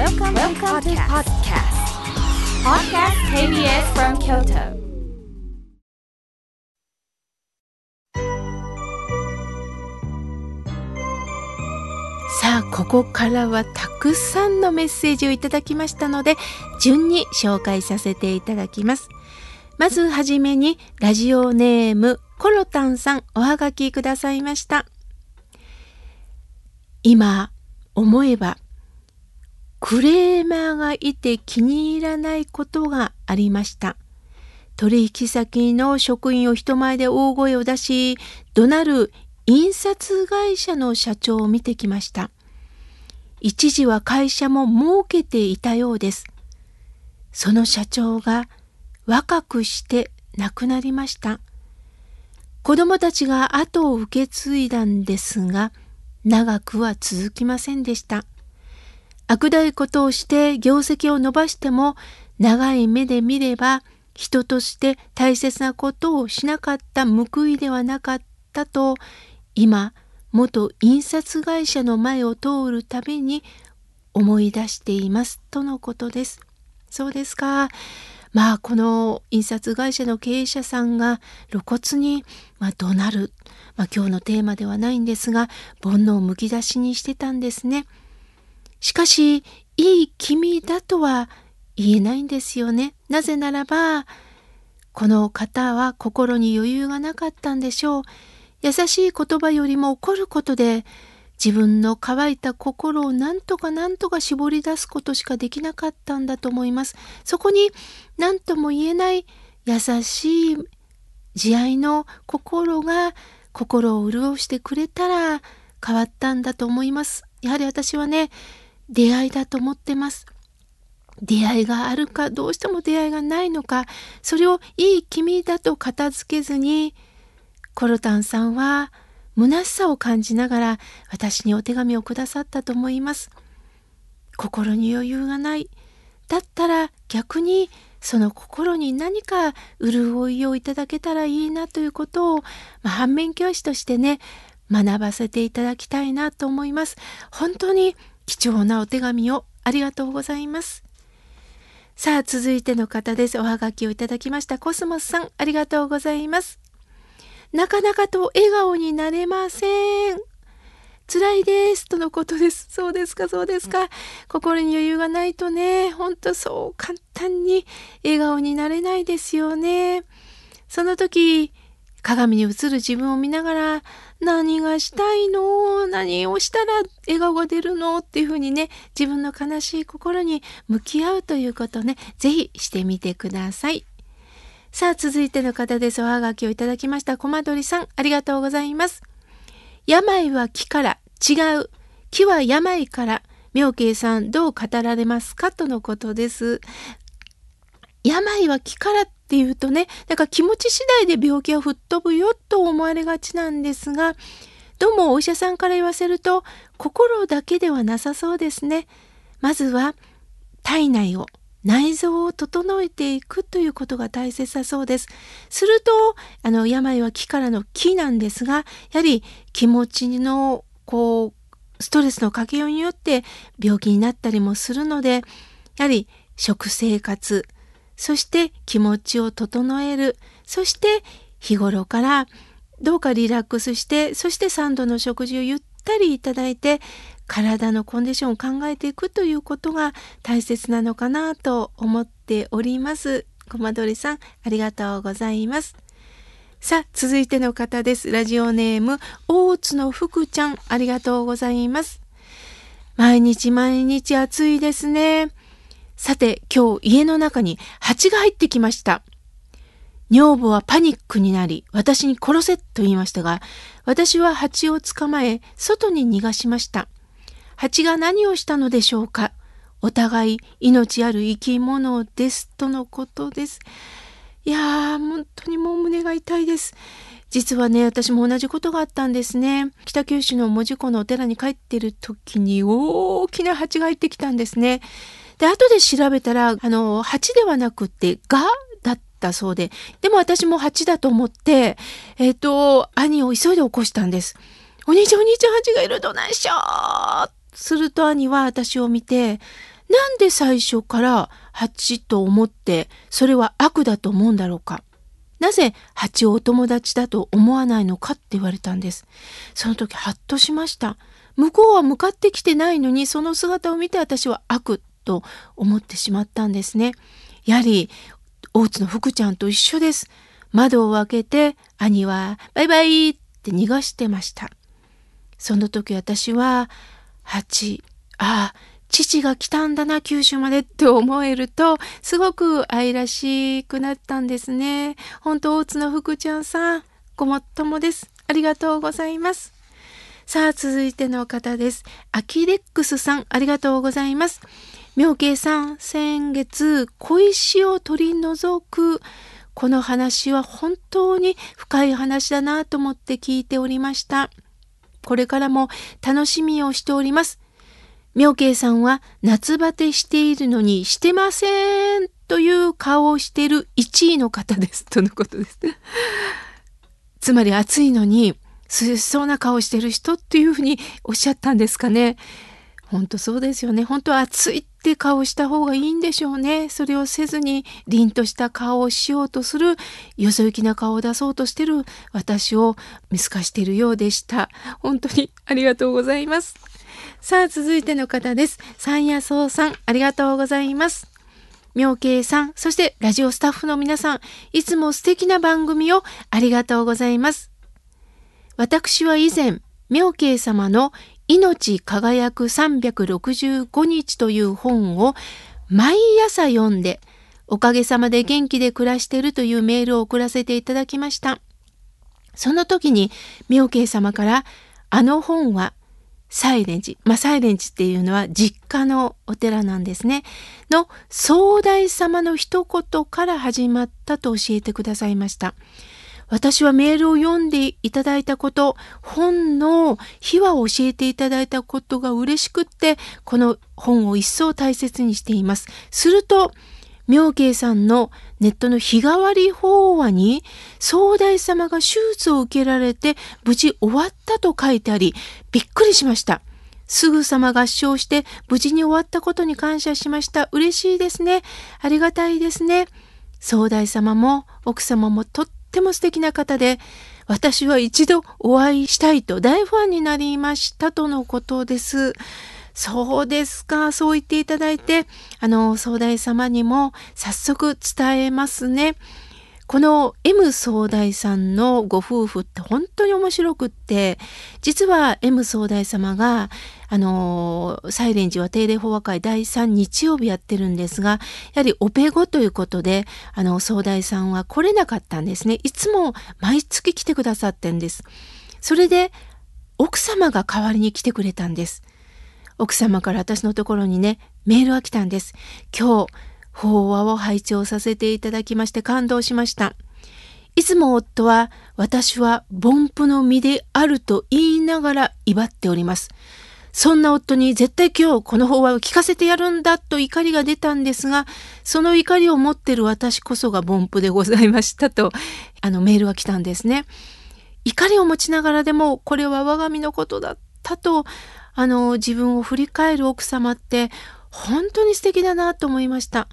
Welcome, Welcome to podcast. Podcast KBS from Kyoto. さあ、ここからはたくさんのメッセージをいただきましたので、順に紹介させていただきます。まずはじめに、ラジオネーム、コロタンさん、おはがきくださいました。今、思えば、クレーマーがいて気に入らないことがありました。取引先の職員を人前で大声を出し、怒鳴る印刷会社の社長を見てきました。一時は会社も儲けていたようです。その社長が若くして亡くなりました。子供たちが後を受け継いだんですが、長くは続きませんでした。悪大いことをして業績を伸ばしても長い目で見れば人として大切なことをしなかった報いではなかったと今元印刷会社の前を通るたびに思い出していますとのことです。そうですか。まあこの印刷会社の経営者さんが露骨に、まあ、怒鳴る、まあ、今日のテーマではないんですが煩悩をむき出しにしてたんですね。しかしいい君だとは言えないんですよね。なぜならばこの方は心に余裕がなかったんでしょう。優しい言葉よりも怒ることで自分の乾いた心を何とか何とか絞り出すことしかできなかったんだと思います。そこに何とも言えない優しい慈愛の心が心を潤してくれたら変わったんだと思います。やはり私はね、出会いだと思ってます。出会いがあるか、どうしても出会いがないのか、それをいい君だと片付けずに、コロタンさんは虚しさを感じながら私にお手紙をくださったと思います。心に余裕がない。だったら逆にその心に何か潤いをいただけたらいいなということを、まあ、反面教師としてね学ばせていただきたいなと思います。本当に貴重なお手紙をありがとうございます。さあ続いての方です。おはがきをいただきましたコスモスさんありがとうございます。なかなかと笑顔になれません。辛いです。とのことです。そうですか、そうですか。心に余裕がないとね、ほんとそう簡単に笑顔になれないですよね。その時、鏡に映る自分を見ながら、何がしたいの？何をしたら笑顔が出るの？っていうふうにね、自分の悲しい心に向き合うということね、是非してみてください。さあ、続いての方です。おはがきをいただきました。コマドリさん、ありがとうございます。病は木から違う。木は病から。妙慶さん、どう語られますか？とのことです。病は木からっっていうとね、だから気持ち次第で病気は吹っ飛ぶよと思われがちなんですが、どうもお医者さんから言わせると、心だけではなさそうですね。まずは体内を内臓を整えていくということが大切だそうです。すると、あの、病は気からの気なんですが、やはり気持ちの、こう、ストレスのかけようによって病気になったりもするので、やはり食生活、そして気持ちを整える、そして日頃からどうかリラックスして、そして3度の食事をゆったりいただいて、体のコンディションを考えていくということが大切なのかなと思っております。コマドリさん、ありがとうございます。さあ、続いての方です。ラジオネーム、大津の福ちゃん、ありがとうございます。毎日毎日暑いですね。さて、今日家の中に蜂が入ってきました。女房はパニックになり、私に殺せと言いましたが、私は蜂を捕まえ、外に逃がしました。蜂が何をしたのでしょうかお互い命ある生き物ですとのことです。いやー、本当にもう胸が痛いです。実はね、私も同じことがあったんですね。北九州の門司港のお寺に帰ってる時に大きな蜂が入ってきたんですね。で、後で調べたら、あの、蜂ではなくて、ガだったそうで、でも私も蜂だと思って、えっ、ー、と、兄を急いで起こしたんです。お兄ちゃんお兄ちゃん蜂がいるどないしょすると兄は私を見て、なんで最初から蜂と思ってそれは悪だと思うんだろうかなぜ蜂をお友達だと思わないのかって言われたんです。その時ハッとしました。向こうは向かってきてないのにその姿を見て私は悪と思ってしまったんですね。やはり大津の福ちゃんと一緒です。窓を開けて兄はバイバイって逃がしてました。その時私は蜂、ああ、父が来たんだな、九州までって思えると、すごく愛らしくなったんですね。本当大津の福ちゃんさん、ごもっともです。ありがとうございます。さあ、続いての方です。アキレックスさん、ありがとうございます。妙慶さん、先月、小石を取り除く、この話は本当に深い話だなと思って聞いておりました。これからも楽しみをしております。妙慶さんは夏バテしているのにしてませんという顔をしている1位の方ですとのことです。つまり暑いのに涼しそうな顔をしてる人っていうふうにおっしゃったんですかね。本当そうですよね。本当は暑いって顔した方がいいんでしょうね。それをせずに凛とした顔をしようとする、よそ行きな顔を出そうとしてる私を見透かしているようでした。本当にありがとうございます。さあ、続いての方です。三夜草さん、ありがとうございます。妙慶さん、そしてラジオスタッフの皆さん、いつも素敵な番組をありがとうございます。私は以前、妙慶様の命輝く365日という本を毎朝読んで、おかげさまで元気で暮らしているというメールを送らせていただきました。その時に妙慶様から、あの本はサイレンジ。まあ、サイレンジっていうのは実家のお寺なんですね。の総大様の一言から始まったと教えてくださいました。私はメールを読んでいただいたこと、本の秘話を教えていただいたことが嬉しくって、この本を一層大切にしています。すると、妙慶さんのネットの日替わり法話に、総大様が手術を受けられて無事終わったと書いてあり、びっくりしました。すぐさま合唱して無事に終わったことに感謝しました。嬉しいですね。ありがたいですね。総大様も奥様もとっても素敵な方で、私は一度お会いしたいと大ファンになりましたとのことです。そうですか。そう言っていただいて、あの、総大様にも早速伝えますね。この M 総大さんのご夫婦って本当に面白くって、実は M 総大様が、あの、サイレンジは定例法話会第3日曜日やってるんですが、やはりオペ後ということで、あの、総大さんは来れなかったんですね。いつも毎月来てくださってんです。それで、奥様が代わりに来てくれたんです。奥様から私のところにね、メールが来たんです。今日、法話を拝聴させていただきまして感動しました。いつも夫は私は凡夫の身であると言いながら威張っております。そんな夫に絶対今日この法話を聞かせてやるんだと怒りが出たんですが、その怒りを持ってる私こそが凡夫でございましたと、あのメールが来たんですね。怒りを持ちながらでもこれは我が身のことだったとあの自分を振り返る奥様って本当に素敵だなと思いました。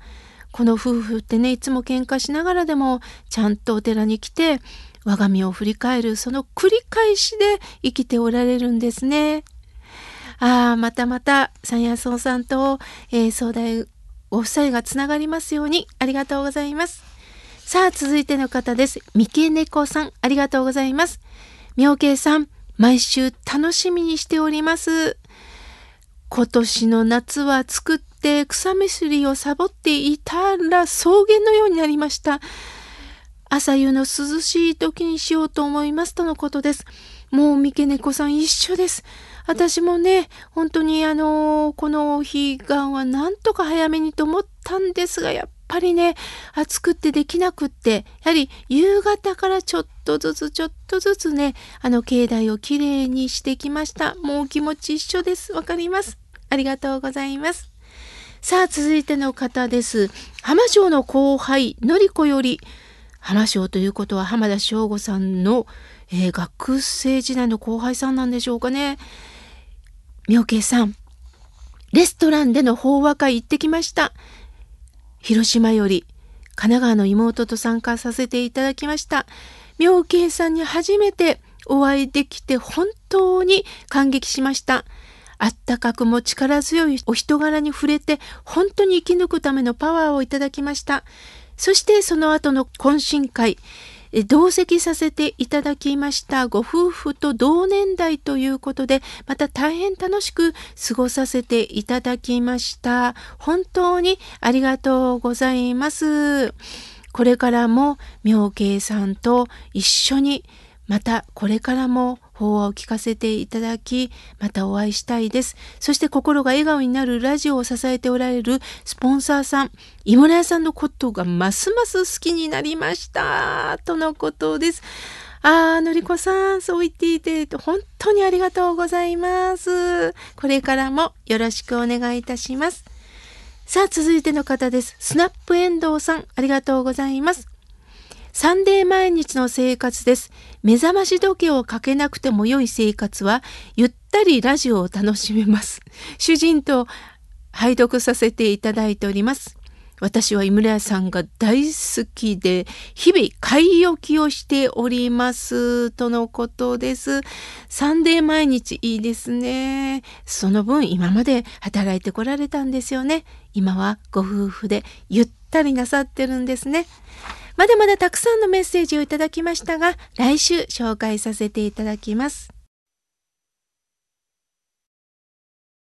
この夫婦ってねいつも喧嘩しながらでもちゃんとお寺に来て我が身を振り返るその繰り返しで生きておられるんですね。ああまたまた三夜荘さんと、えー、総大ご夫妻がつながりますようにありがとうございます。さあ続いての方です。三毛猫さんありがとうございます。妙慶さん毎週楽しみにしております。今年の夏は作って草むしりをサボっていたら草原のようになりました。朝夕の涼しい時にしようと思いますとのことです。もう三毛猫さん一緒です。私もね、本当にあのこの彼岸はなんとか早めにと思ったんですが、やっぱりね、暑くってできなくって、やはり夕方からちょっとずつちょっとずつね、あの境内をきれいにしてきました。もう気持ち一緒です。わかります。ありがとうございます。さあ、続いての方です。浜省の後輩、のりこより、浜省ということは浜田省吾さんの、えー、学生時代の後輩さんなんでしょうかね。妙慶さん、レストランでの法話会行ってきました。広島より神奈川の妹と参加させていただきました。妙慶さんに初めてお会いできて本当に感激しました。あったかくも力強いお人柄に触れて本当に生き抜くためのパワーをいただきました。そしてその後の懇親会、同席させていただきましたご夫婦と同年代ということでまた大変楽しく過ごさせていただきました。本当にありがとうございます。これからも妙慶さんと一緒にまたこれからも法話を聞かせていただき、またお会いしたいです。そして心が笑顔になるラジオを支えておられるスポンサーさん、井村屋さんのことがますます好きになりました。とのことです。あー、のりこさん、そう言っていて、本当にありがとうございます。これからもよろしくお願いいたします。さあ、続いての方です。スナップエンドウさん、ありがとうございます。サンデー毎日の生活です。目覚まし時計をかけなくても良い生活は、ゆったりラジオを楽しめます。主人と拝読させていただいております。私は井村屋さんが大好きで、日々買い置きをしております。とのことです。サンデー毎日いいですね。その分今まで働いてこられたんですよね。今はご夫婦でゆったりなさってるんですね。まだまだたくさんのメッセージをいただきましたが、来週紹介させていただきます。